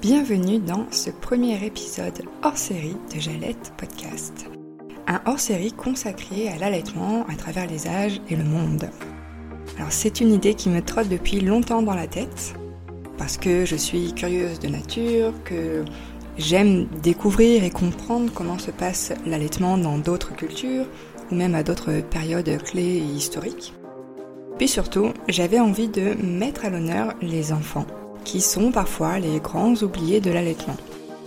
Bienvenue dans ce premier épisode hors série de Jalette Podcast. Un hors série consacré à l'allaitement à travers les âges et le monde. Alors c'est une idée qui me trotte depuis longtemps dans la tête, parce que je suis curieuse de nature, que j'aime découvrir et comprendre comment se passe l'allaitement dans d'autres cultures, ou même à d'autres périodes clés et historiques. Puis surtout, j'avais envie de mettre à l'honneur les enfants qui sont parfois les grands oubliés de l'allaitement.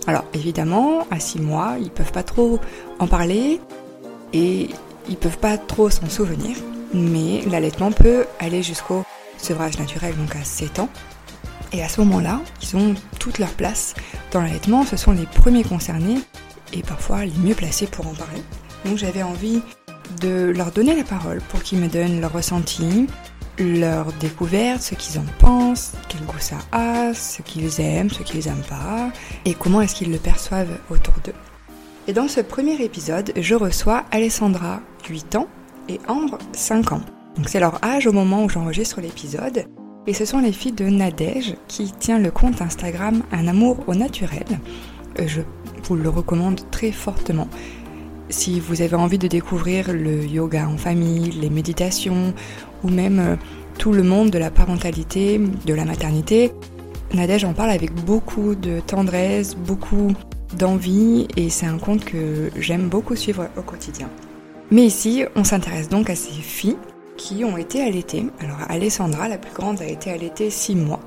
Alors évidemment, à 6 mois, ils peuvent pas trop en parler et ils peuvent pas trop s'en souvenir, mais l'allaitement peut aller jusqu'au sevrage naturel, donc à 7 ans. Et à ce moment-là, ils ont toute leur place dans l'allaitement, ce sont les premiers concernés et parfois les mieux placés pour en parler. Donc j'avais envie de leur donner la parole pour qu'ils me donnent leur ressenti, leur découverte, ce qu'ils en pensent, quel goût ça a, ce qu'ils aiment, ce qu'ils aiment pas, et comment est-ce qu'ils le perçoivent autour d'eux. Et dans ce premier épisode, je reçois Alessandra, 8 ans, et Ambre, 5 ans. Donc c'est leur âge au moment où j'enregistre l'épisode, et ce sont les filles de Nadège qui tient le compte Instagram Un amour au naturel. Euh, je vous le recommande très fortement. Si vous avez envie de découvrir le yoga en famille, les méditations ou même euh, tout le monde de la parentalité, de la maternité, Nadège en parle avec beaucoup de tendresse, beaucoup d'envie et c'est un conte que j'aime beaucoup suivre au quotidien. Mais ici, on s'intéresse donc à ces filles qui ont été allaitées. Alors Alessandra, la plus grande, a été allaitée 6 mois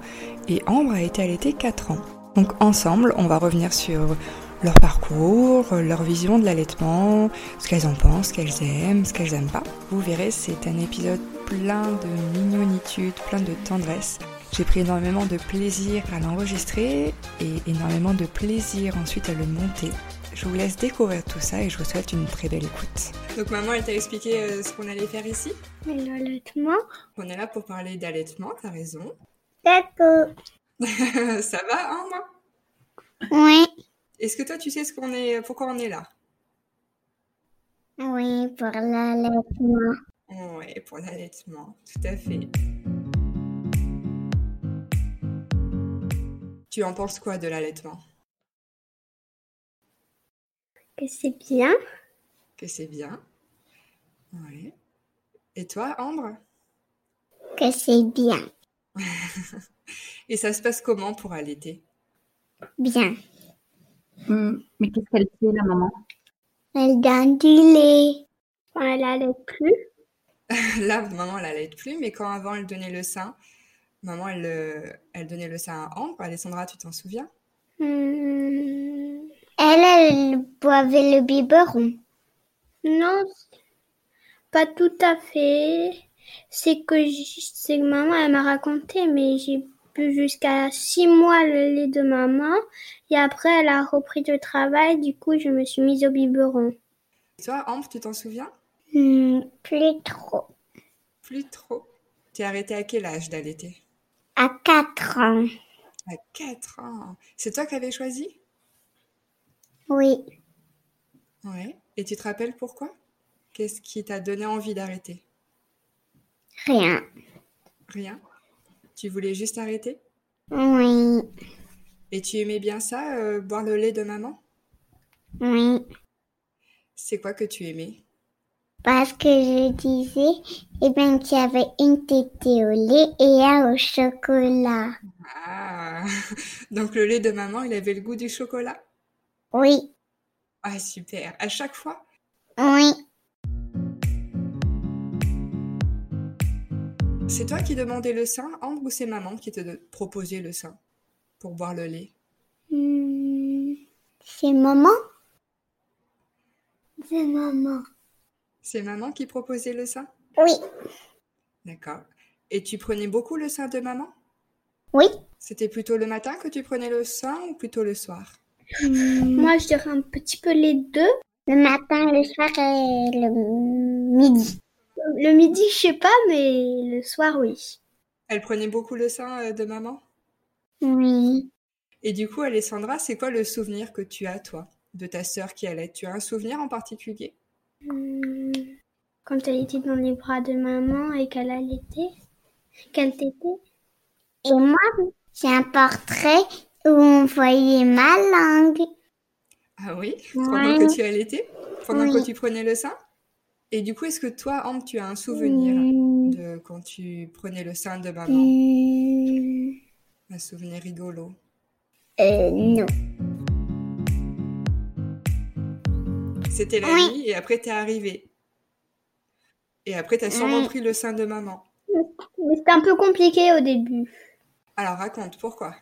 et Ambre a été allaitée 4 ans. Donc ensemble, on va revenir sur leur parcours, leur vision de l'allaitement, ce qu'elles en pensent, ce qu'elles aiment, ce qu'elles n'aiment pas. Vous verrez, c'est un épisode plein de mignonitude, plein de tendresse. J'ai pris énormément de plaisir à l'enregistrer et énormément de plaisir ensuite à le monter. Je vous laisse découvrir tout ça et je vous souhaite une très belle écoute. Donc maman, elle t'a expliqué euh, ce qu'on allait faire ici? L'allaitement On est là pour parler d'allaitement, t'as raison. D'accord. ça va, hein, moi? Oui. Est-ce que toi, tu sais ce qu'on est, pourquoi on est là? Oui, pour l'allaitement. Oui, pour l'allaitement, tout à fait. Tu en penses quoi de l'allaitement? Que c'est bien. Que c'est bien. Oui. Et toi, Ambre? Que c'est bien. Et ça se passe comment pour allaiter? Bien. Hmm, mais qu'est-ce qu'elle fait, la maman? Elle donne du lait. Elle allait plus. Là, maman, elle allait plus, mais quand avant elle donnait le sein, maman, elle, euh, elle donnait le sein à Ambre. Alessandra, tu t'en souviens? Hmm. Elle, elle boivait le biberon. Non, pas tout à fait. C'est que, c'est maman, elle m'a raconté, mais j'ai bu jusqu'à six mois le lait de maman. Et après, elle a repris le travail. Du coup, je me suis mise au biberon. Et toi, Ambre, tu t'en souviens? Hmm, plus trop. Plus trop. Tu es arrêtée à quel âge d'allaiter? À quatre ans. À 4 ans. C'est toi qui avais choisi? Oui. Ouais. Et tu te rappelles pourquoi? Qu'est-ce qui t'a donné envie d'arrêter? Rien. Rien? Tu voulais juste arrêter? Oui. Et tu aimais bien ça, euh, boire le lait de maman? Oui. C'est quoi que tu aimais? Parce que je disais, eh bien, qu'il y avait une tétée au lait et un au chocolat. Ah Donc le lait de maman, il avait le goût du chocolat? Oui. Ah super. À chaque fois? Oui. C'est toi qui demandais le sein, Ambre, ou c'est maman qui te proposait le sein pour boire le lait? Hmm, C'est maman? C'est maman. C'est maman qui proposait le sein? Oui. D'accord. Et tu prenais beaucoup le sein de maman? Oui. C'était plutôt le matin que tu prenais le sein ou plutôt le soir? Moi, je dirais un petit peu les deux. Le matin, le soir et le midi. Le midi, je sais pas, mais le soir, oui. Elle prenait beaucoup le sein euh, de maman? Oui. Et du coup, Alessandra, c'est quoi le souvenir que tu as, toi, de ta sœur qui allait Tu as un souvenir en particulier? Hmm, Quand elle était dans les bras de maman et qu'elle allaitait, qu'elle tétait. Et moi, j'ai un portrait Où on voyait ma langue. Ah oui? Pendant Ouais. que tu allaitais? Pendant Oui. que tu prenais le sein? Et du coup, est-ce que toi, Ambre, tu as un souvenir Hmm. de quand tu prenais le sein de maman? Hmm. Un souvenir rigolo? Euh, non. C'était la Oui. nuit et après t'es arrivé. Et après t'as sûrement Oui. pris le sein de maman. Mais c'était un peu compliqué au début. Alors raconte, pourquoi?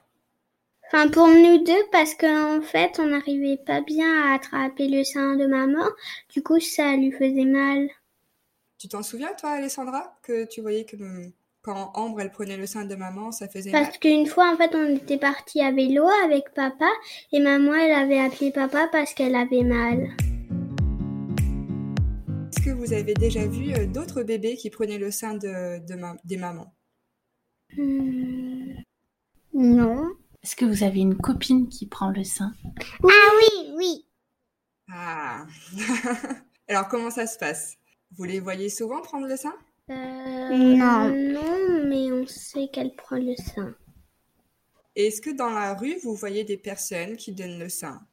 Enfin, pour nous deux, parce qu'en fait, on n'arrivait pas bien à attraper le sein de maman. Du coup, ça lui faisait mal. Tu t'en souviens toi, Alessandra, que tu voyais que hum, quand Ambre elle prenait le sein de maman, ça faisait mal? Parce qu'une fois, en fait, on était parti à vélo avec papa et maman, elle avait appelé papa parce qu'elle avait mal. Vous avez déjà vu euh, d'autres bébés qui prenaient le sein de, de ma- des mamans? Hmm. Non. Est-ce que vous avez une copine qui prend le sein? Ah oui, oui. Ah Alors comment ça se passe? Vous les voyez souvent prendre le sein? Euh, non. Non, mais on sait qu'elle prend le sein. Est-ce que dans la rue, vous voyez des personnes qui donnent le sein?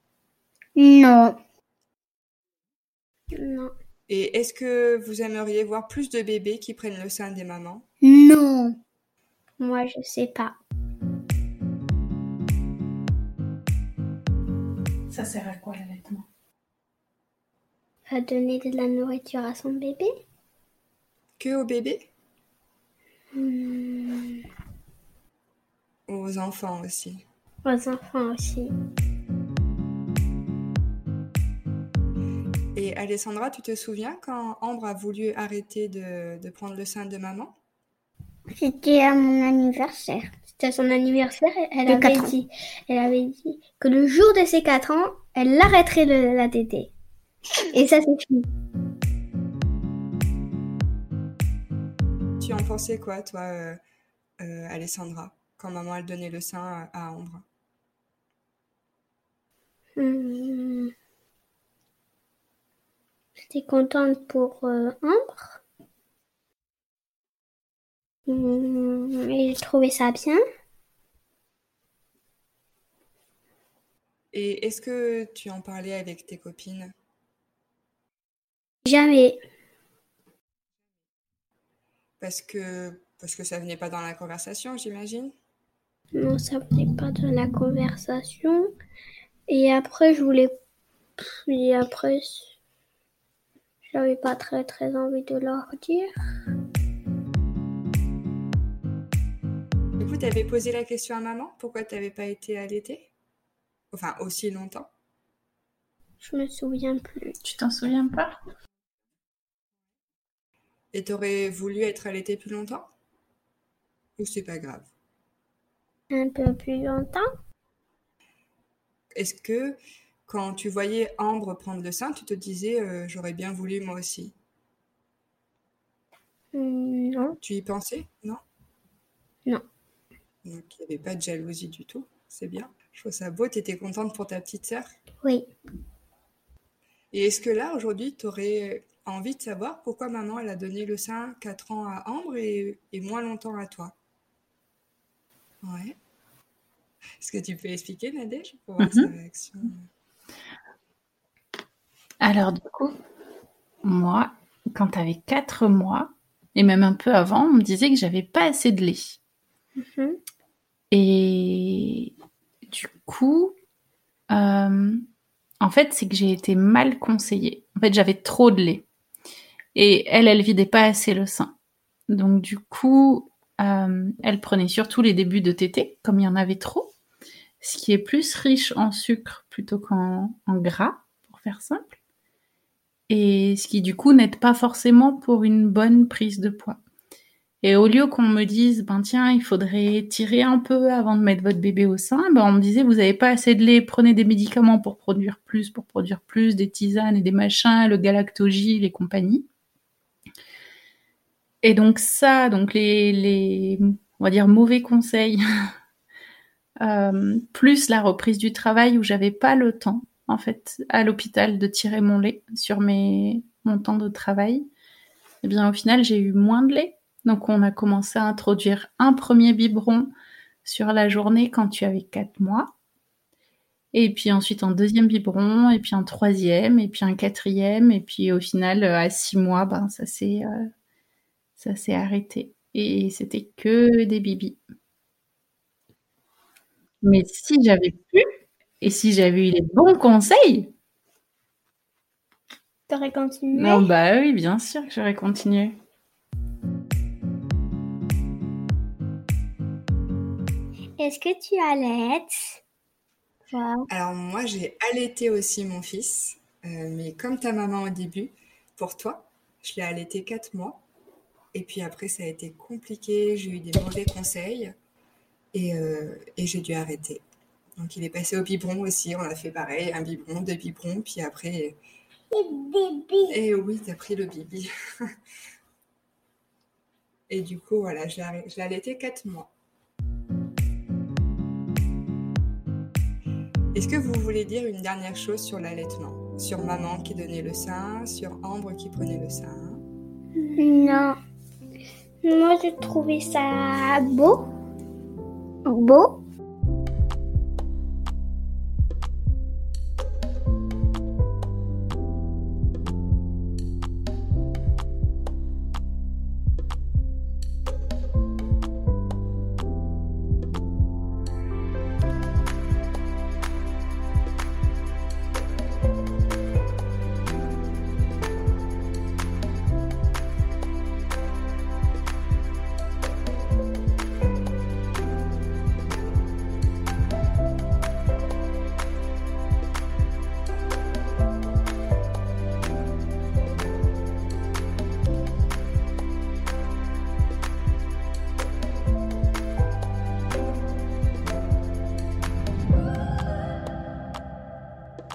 Non. Non. Et est-ce que vous aimeriez voir plus de bébés qui prennent le sein des mamans? Non. Moi, je sais pas. Ça sert à quoi l'allaitement À donner de la nourriture à son bébé? Que aux bébés? Hmm. Aux enfants aussi. Aux enfants aussi. Et Alessandra, tu te souviens quand Ambre a voulu arrêter de, de prendre le sein de maman? C'était à mon anniversaire. C'était à son anniversaire. Elle De avait ans. dit, elle avait dit que le jour de ses 4 ans, elle arrêterait le- la tétée. Et ça, c'est fini. Tu en pensais quoi, toi, euh, euh, Alessandra, quand maman elle donnait le sein à, à Ambre? Hmm. J'étais contente pour euh, Ambre? Hmm, Et j'ai trouvé ça bien. Et est-ce que tu en parlais avec tes copines? Jamais. Parce que, parce que ça venait pas dans la conversation, j'imagine? Non, ça venait pas de la conversation. Et après, je voulais. Et après, j'avais pas très très envie de leur dire. Du coup, tu avais posé la question à maman Pourquoi tu n'avais pas été allaitée? Enfin, aussi longtemps Je me souviens plus. Tu t'en souviens pas? Et t'aurais voulu être allaitée plus longtemps? Ou c'est pas grave? Un peu plus longtemps. Est-ce que quand tu voyais Ambre prendre le sein, tu te disais euh, j'aurais bien voulu moi aussi Hmm, Non. Tu y pensais Non? Non. Donc il n'y avait pas de jalousie du tout, c'est bien. Je trouve ça beau, tu étais contente pour ta petite sœur? Oui. Et est-ce que là, aujourd'hui, tu aurais envie de savoir pourquoi maman elle a donné le sein 4 ans à Ambre et, et moins longtemps à toi? Ouais. Est-ce que tu peux expliquer, Nadège, pour voir sa réaction? Alors du coup, moi, quand tu avais 4 mois, et même un peu avant, on me disait que j'avais pas assez de lait. Mhm. Et du coup, euh, en fait, c'est que j'ai été mal conseillée. En fait, j'avais trop de lait. Et elle, elle vidait pas assez le sein. Donc du coup, euh, elle prenait surtout les débuts de tété, comme il y en avait trop, ce qui est plus riche en sucre plutôt qu'en en gras, pour faire simple. Et ce qui du coup n'aide pas forcément pour une bonne prise de poids. Et au lieu qu'on me dise, ben tiens, il faudrait tirer un peu avant de mettre votre bébé au sein, ben on me disait, vous avez pas assez de lait, prenez des médicaments pour produire plus, pour produire plus, des tisanes et des machins, le galactogile et compagnie. Et donc ça, donc les, les on va dire mauvais conseils, euh, plus la reprise du travail où j'avais pas le temps, en fait, à l'hôpital de tirer mon lait sur mes, mon temps de travail, eh bien au final j'ai eu moins de lait. Donc on a commencé à introduire un premier biberon sur la journée quand tu avais 4 mois. Et puis ensuite un deuxième biberon, et puis un troisième, et puis un quatrième, et puis au final, à six mois, ben ça s'est ça s'est arrêté. Et c'était que des bibis. Mais si j'avais pu, et si j'avais eu les bons conseils, T'aurais continué? Non, bah oui, bien sûr que j'aurais continué. Est-ce que tu allaites? Wow. Alors moi, j'ai allaité aussi mon fils, euh, mais comme ta maman au début, pour toi, je l'ai allaité 4 mois. Et puis après, ça a été compliqué, j'ai eu des mauvais conseils et, euh, et j'ai dû arrêter. Donc il est passé au biberon aussi, on a fait pareil, un biberon, deux biberons, puis après... Et oui, t'as pris le bibi. et du coup, voilà, je l'ai je allaité 4 mois. Est-ce que vous voulez dire une dernière chose sur l'allaitement? Sur maman qui donnait le sein, sur Ambre qui prenait le sein? Non. Moi, j'ai trouvé ça beau. Beau.